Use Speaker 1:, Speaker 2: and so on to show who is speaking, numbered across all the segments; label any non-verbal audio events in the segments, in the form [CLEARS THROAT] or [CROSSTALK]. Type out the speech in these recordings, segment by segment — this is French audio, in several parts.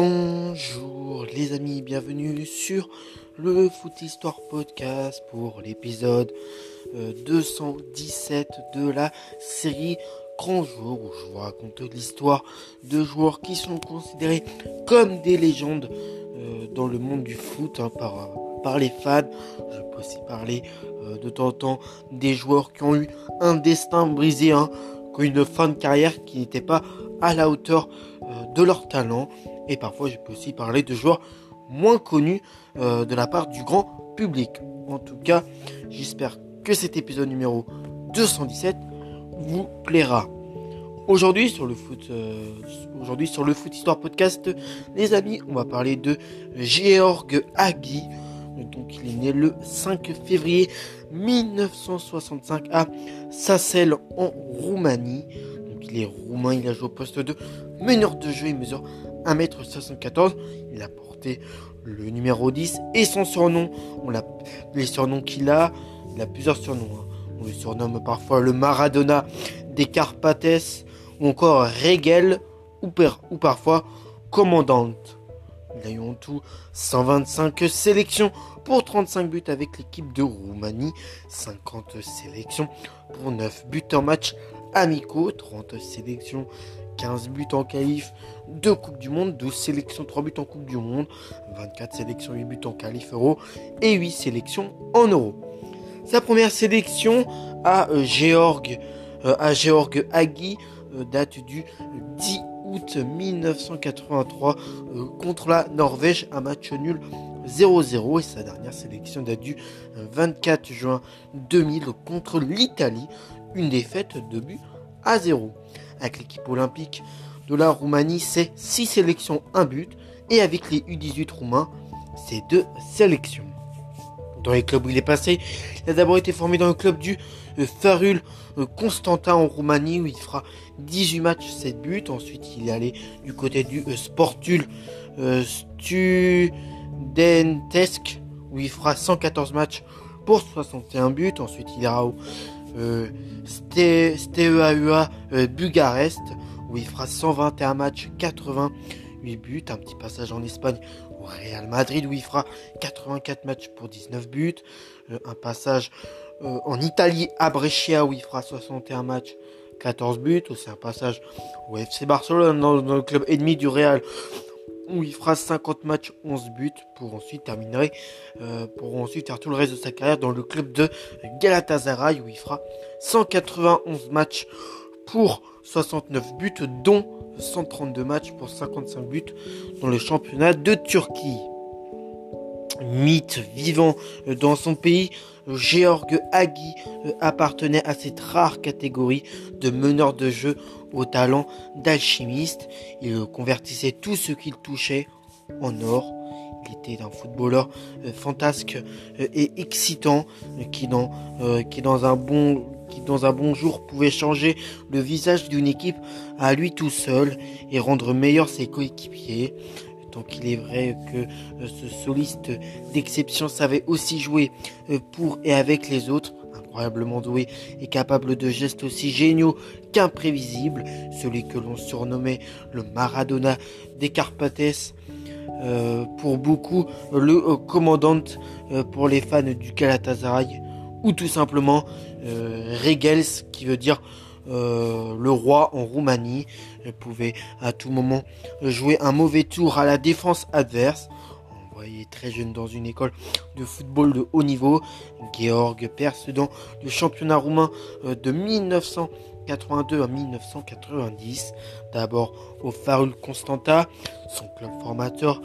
Speaker 1: Bonjour les amis, bienvenue sur le Foot Histoire Podcast pour l'épisode 217 euh, de la série Grand Jour où je vous raconte l'histoire de joueurs qui sont considérés comme des légendes euh, dans le monde du foot hein, par, les fans. Je peux aussi parler euh, de temps en temps des joueurs qui ont eu un destin brisé, hein, qui ont eu une fin de carrière qui n'était pas à la hauteur de leur talent. Et parfois, je peux aussi parler de joueurs moins connus euh, de la part du grand public. En tout cas, j'espère que cet épisode numéro 217 vous plaira. Aujourd'hui sur le foot, euh, aujourd'hui sur le foot histoire podcast, les amis, on va parler de Georg Hagi. Donc il est né le 5 février 1965 à Sassel en Roumanie. Donc il est roumain, il a joué au poste de meneur de jeu, il mesure 1m74. Il a porté le numéro 10 et son surnom. Les surnoms qu'il a, il a plusieurs surnoms. Hein. On le surnomme parfois le Maradona des Carpates ou encore Regel ou, ou parfois Commandante. Il a eu en tout 125 sélections pour 35 buts avec l'équipe de Roumanie, 50 sélections pour 9 buts en match amicaux, 30 sélections 15 buts en qualif, 2 Coupes du Monde, 12 sélections, 3 buts en Coupe du Monde, 24 sélections, 8 buts en qualif euro et 8 sélections en euro. Sa première sélection à euh, Georg, euh, à Georg Hagi euh, date du 10 août 1983 contre la Norvège, un match nul 0-0 et sa dernière sélection date du 24 juin 2000 contre l'Italie, une défaite de but à 0 avec l'équipe olympique de la Roumanie, c'est 6 sélections, 1 but. Et avec les U18 roumains, c'est 2 sélections. Dans les clubs où il est passé, il a d'abord été formé dans le club du euh, Farul euh, Constantin en Roumanie où il fera 18 matchs, 7 buts. Ensuite, il est allé du côté du euh, Sportul Studentesc où il fera 114 matchs pour 61 buts. Ensuite, il ira au Steaua euh, Bucarest, où il fera 121 matchs, 88 buts. Un petit passage en Espagne au Real Madrid, où il fera 84 matchs pour 19 buts. Euh, un passage en Italie à Brescia, où il fera 61 matchs. 14 buts, c'est un passage au FC Barcelone dans, le club ennemi du Real où il fera 50 matchs, 11 buts pour ensuite terminer, euh, pour ensuite faire tout le reste de sa carrière dans le club de Galatasaray où il fera 191 matchs pour 69 buts, dont 132 matchs pour 55 buts dans le championnat de Turquie. Mythe vivant dans son pays, Georg Hagi euh, appartenait à cette rare catégorie de meneur de jeu au talent d'alchimiste. Il convertissait tout ce qu'il touchait en or. Il était un footballeur euh, fantasque euh, et excitant qui dans, qui dans un bon qui dans un bon jour pouvait changer le visage d'une équipe à lui tout seul et rendre meilleurs ses coéquipiers. Tant qu'il est vrai que euh, ce soliste d'exception savait aussi jouer euh, pour et avec les autres, incroyablement doué et capable de gestes aussi géniaux qu'imprévisibles, celui que l'on surnommait le Maradona des Carpates. Euh, pour beaucoup, le commandant pour les fans du Galatasaray, ou tout simplement Regels, qui veut dire euh, le roi en Roumanie pouvait à tout moment jouer un mauvais tour à la défense adverse. Envoyé très jeune dans une école de football de haut niveau, Georg perce dans le championnat roumain euh, de 1982 à 1990. D'abord au Farul Constanta, son club formateur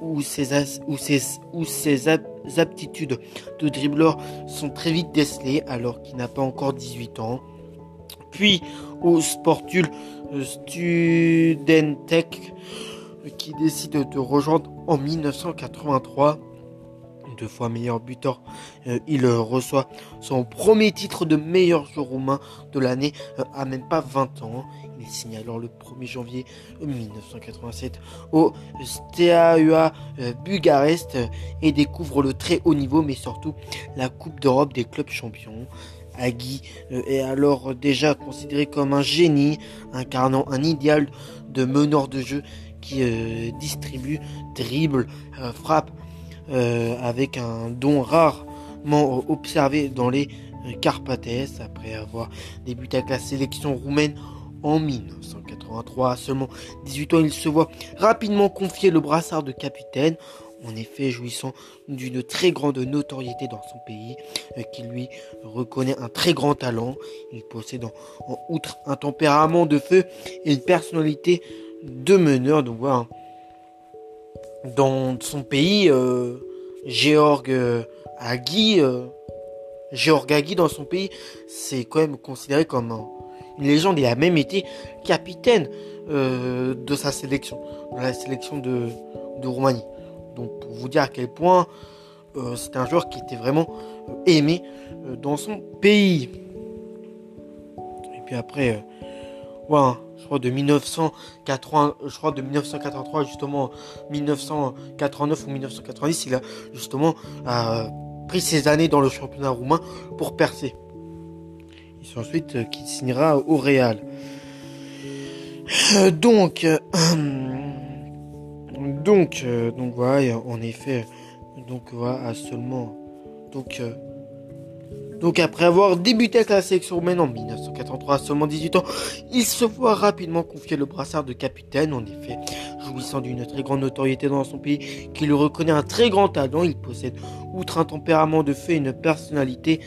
Speaker 1: où ses, où ses, où ses aptitudes de dribbleur sont très vite décelées alors qu'il n'a pas encore 18 ans puis au Sportul Studentec qui décide de rejoindre en 1983 deux fois meilleur buteur, euh, il reçoit son premier titre de meilleur joueur roumain de l'année euh, à même pas 20 ans. Il signe alors le 1er janvier 1987 au Steaua euh, Bucarest et découvre le très haut niveau mais surtout la Coupe d'Europe des clubs champions. Agui euh, est alors déjà considéré comme un génie, incarnant un idéal de meneur de jeu qui distribue, dribble, frappe avec un don rarement observé dans les Carpates après avoir débuté avec la sélection roumaine en 1983. À seulement 18 ans, il se voit rapidement confier le brassard de capitaine. En effet, jouissant d'une très grande notoriété dans son pays, euh, qui lui reconnaît un très grand talent. Il possède en, outre un tempérament de feu et une personnalité de meneur. Donc voilà, dans son pays, euh, Georg euh, Agui, euh, Georg Agui dans son pays, c'est quand même considéré comme une légende. Il a même été capitaine de sa sélection, de la sélection de Roumanie. Donc pour vous dire à quel point euh, c'est un joueur qui était vraiment euh, aimé euh, dans son pays. Et puis après, voilà, je crois de 1980, je crois de 1983 justement 1989 ou 1990, il a justement pris ses années dans le championnat roumain pour percer. Et ensuite qu'il signera au Real. donc Donc, euh, donc voilà, en effet, donc voilà, à seulement, donc, euh, donc après avoir débuté avec la sélection roumaine en 1983 à seulement 18 ans, il se voit rapidement confier le brassard de capitaine. En effet, jouissant d'une très grande notoriété dans son pays, qui le reconnaît un très grand talent, il possède, outre un tempérament de feu, une personnalité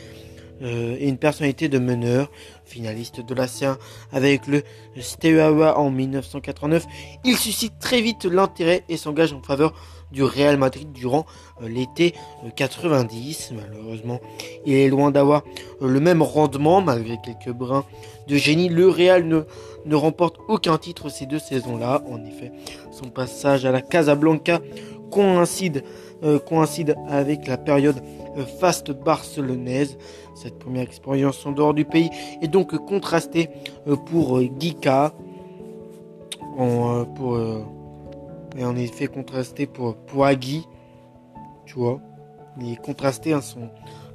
Speaker 1: euh, une personnalité de meneur, finaliste de la C1 avec le Steaua en 1989. Il suscite très vite l'intérêt et s'engage en faveur du Real Madrid durant euh, l'été 90. Euh, Malheureusement, il est loin d'avoir le même rendement malgré quelques brins de génie. Le Real ne remporte aucun titre ces deux saisons-là. En effet, son passage à la Casablanca coïncide, coïncide avec la période faste barcelonaise. Cette première expérience en dehors du pays est donc contrastée euh, pour euh, Gika. En, euh, et en effet contrasté pour, pour Agui. Tu vois? Il est contrasté hein,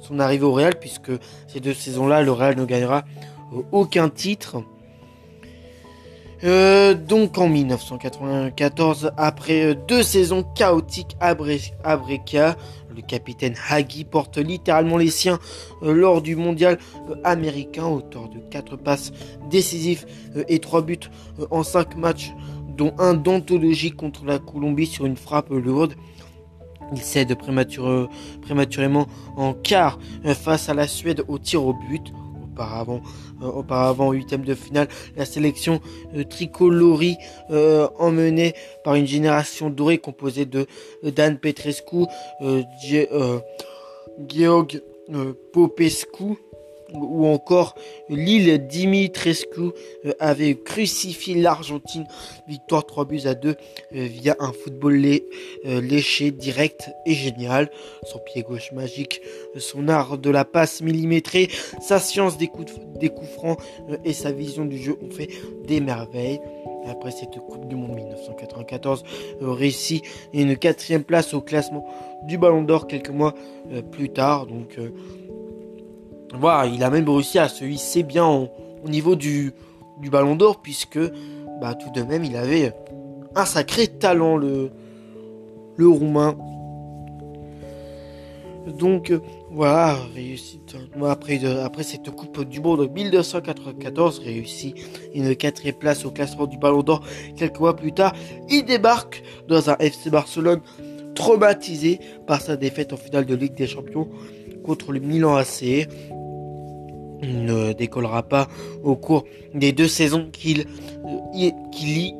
Speaker 1: son arrivée au Real puisque ces deux saisons-là, le Real ne gagnera aucun titre. Donc en 1994, après deux saisons chaotiques à, Brescia, le capitaine Hagi porte littéralement les siens euh, lors du mondial euh, américain, auteur de 4 passes décisives euh, et 3 buts en 5 matchs, dont un d'anthologie contre la Colombie sur une frappe lourde. Il cède prématurément en quart face à la Suède au tir au but auparavant, euh, auparavant huitième de finale, la sélection euh, tricolori euh, emmenée par une génération dorée composée de Dan Petrescu, Georg Popescu, ou encore l'île Dimitrescu euh, avait crucifié l'Argentine. Victoire 3 buts à 2 euh, via un football euh, léché, direct et génial. Son pied gauche magique, son art de la passe millimétrée, sa science des coups, francs et sa vision du jeu ont fait des merveilles. Après cette Coupe du Monde 1994, réussit une quatrième place au classement du Ballon d'Or quelques mois plus tard. Donc voilà, il a même réussi à se hisser bien au niveau du, ballon d'or, puisque bah, tout de même il avait un sacré talent, le, Roumain. Donc voilà, réussite. Après, après cette Coupe du Monde 1994, réussit une quatrième place au classement du Ballon d'Or. Quelques mois plus tard, il débarque dans un FC Barcelone traumatisé par sa défaite en finale de Ligue des Champions contre le Milan AC ne décollera pas au cours des deux saisons qu'il euh, y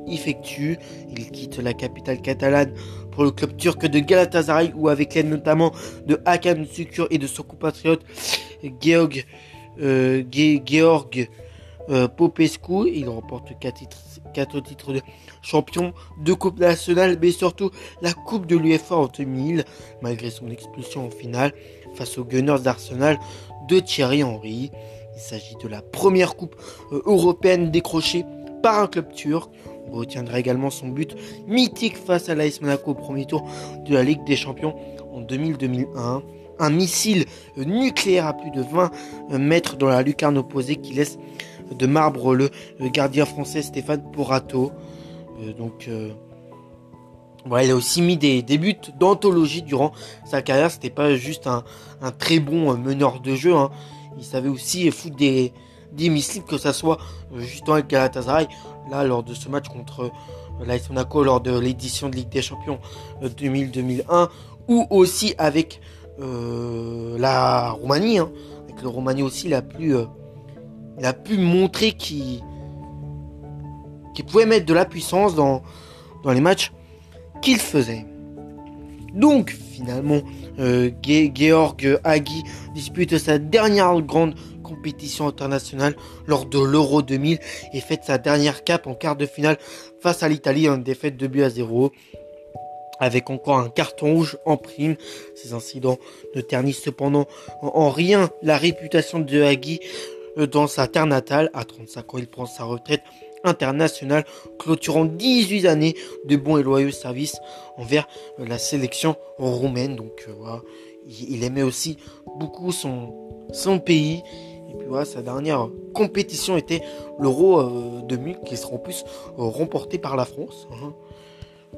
Speaker 1: effectue. Il quitte la capitale catalane pour le club turc de Galatasaray où avec l'aide notamment de Hakan Sukur et de son compatriote Georg, euh, euh, Popescu. Il remporte 4 titres, quatre titres de champion de Coupe nationale mais surtout la Coupe de l'UEFA en 2000 malgré son expulsion en finale face aux Gunners d'Arsenal de Thierry Henry. Il s'agit de la première coupe euh, européenne décrochée par un club turc. On retiendra également son but mythique face à l'AS Monaco au premier tour de la Ligue des Champions en 2000-2001. Un missile euh, nucléaire à plus de 20 euh, mètres dans la lucarne opposée qui laisse de marbre le gardien français Stéphane Porato. Donc Il a aussi mis des, buts d'anthologie durant sa carrière. C'était pas juste un, très bon euh, meneur de jeu. Hein. Il savait aussi foutre des, missiles, que ça soit euh, justement avec Galatasaray. Là, lors de ce match contre euh, l'AS Monaco, lors de l'édition de Ligue des Champions 2000-2001, ou aussi avec la Roumanie. Hein. Avec le Roumanie aussi, il a pu, montrer qu'il qu'il pouvait mettre de la puissance dans, dans les matchs qu'il faisait. Donc finalement, euh, Georg Hagi dispute sa dernière grande compétition internationale lors de l'Euro 2000 et fait sa dernière cape en quart de finale face à l'Italie en défaite de but à 0 avec encore un carton rouge en prime. Ces incidents ne ternissent cependant en rien la réputation de Hagi euh, dans sa terre natale. À 35 ans, il prend sa retraite internationale, clôturant 18 années de bons et loyaux services envers euh, la sélection roumaine. Donc euh, voilà, il aimait aussi beaucoup son, son pays. Et puis voilà, sa dernière compétition était l'Euro 2000 qui sera en plus remporté par la France. Hein.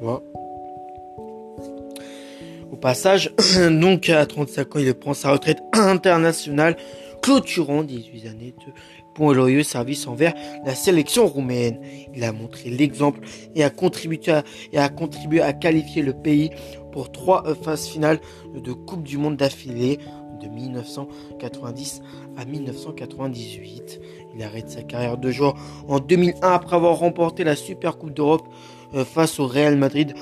Speaker 1: Voilà. Au passage, [CLEARS THROAT] donc à 35 ans, il prend sa retraite internationale, clôturant 18 années de et loyaux services envers la sélection roumaine. Il a montré l'exemple et a contribué à, et a contribué à qualifier le pays pour trois phases finales de Coupe du Monde d'affilée de 1990 à 1998. Il arrête sa carrière de joueur en 2001 après avoir remporté la Super Coupe d'Europe euh, face au Real Madrid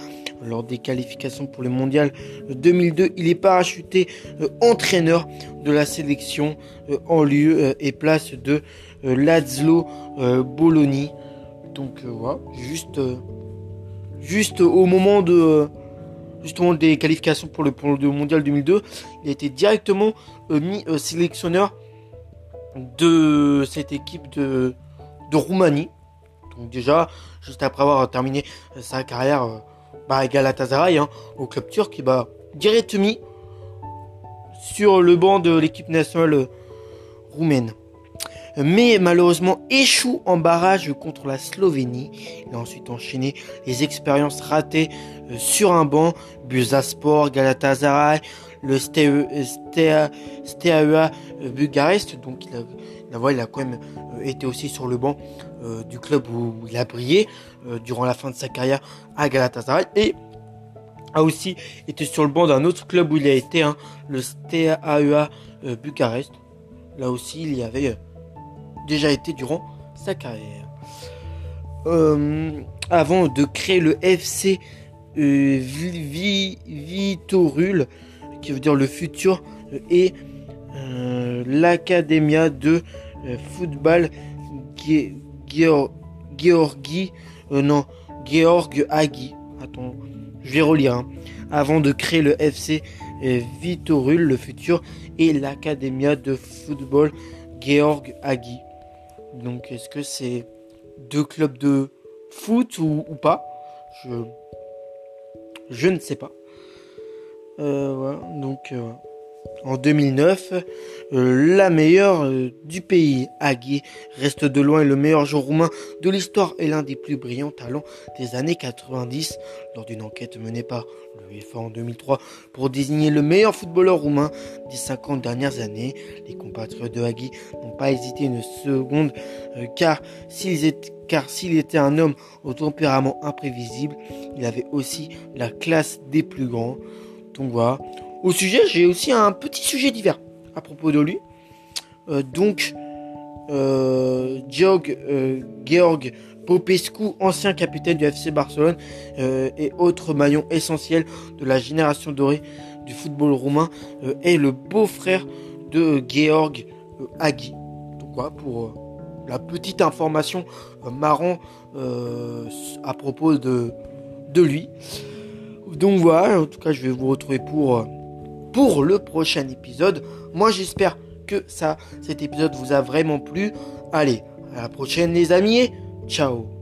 Speaker 1: lors des qualifications pour le mondial 2002. Il est parachuté euh, entraîneur de la sélection euh, en lieu euh, et place de Lazlo Bologna. Donc voilà, juste, juste au moment de justement des qualifications pour le, pour le mondial 2002, il a été directement mis sélectionneur de cette équipe de, Roumanie. Donc déjà, juste après avoir terminé sa carrière bah, Galatasaray, hein, au club turc, qui va direct mis sur le banc de l'équipe nationale roumaine. Mais malheureusement échoue en barrage contre la Slovénie. Il a ensuite enchaîné les expériences ratées euh, sur un banc. Busaspor, Galatasaray, le Steaua euh, Bucarest. Donc il a, il a quand même euh, été aussi sur le banc du club où il a brillé. Durant la fin de sa carrière à Galatasaray et a aussi été sur le banc d'un autre club où il a été, hein, le Steaua Bucarest. Là aussi, il y avait déjà été durant sa carrière. avant de créer le FC Vitorul, qui veut dire le futur, et l'Academia de football Georgi euh, non, Georg Hagi. Attends, je vais relire. Hein. Avant de créer le FC euh, Vitorul, le futur, et l'Academia de football Georg Hagi. Donc, est-ce que c'est deux clubs de foot ou, pas? Je, ne sais pas. Euh, voilà, donc euh, en 2009, euh, la meilleure euh, du pays. Agui reste de loin le meilleur joueur roumain de l'histoire et l'un des plus brillants talents des années 90. Lors d'une enquête menée par l'UEFA en 2003 pour désigner le meilleur footballeur roumain des 50 dernières années, les compatriotes de Agui n'ont pas hésité une seconde euh, car car s'il était un homme au tempérament imprévisible, il avait aussi la classe des plus grands. Donc au sujet, j'ai aussi un petit sujet divers à propos de lui. Euh, donc, euh, Georg, euh, Georg Popescu, ancien capitaine du FC Barcelone et autre maillon essentiel de la génération dorée du football roumain, est le beau-frère de Georg Hagi. Donc voilà pour la petite information marrant à propos de, de lui. Donc voilà, en tout cas je vais vous retrouver pour pour le prochain épisode. Moi j'espère que ça, cet épisode vous a vraiment plu. Allez, à la prochaine les amis ciao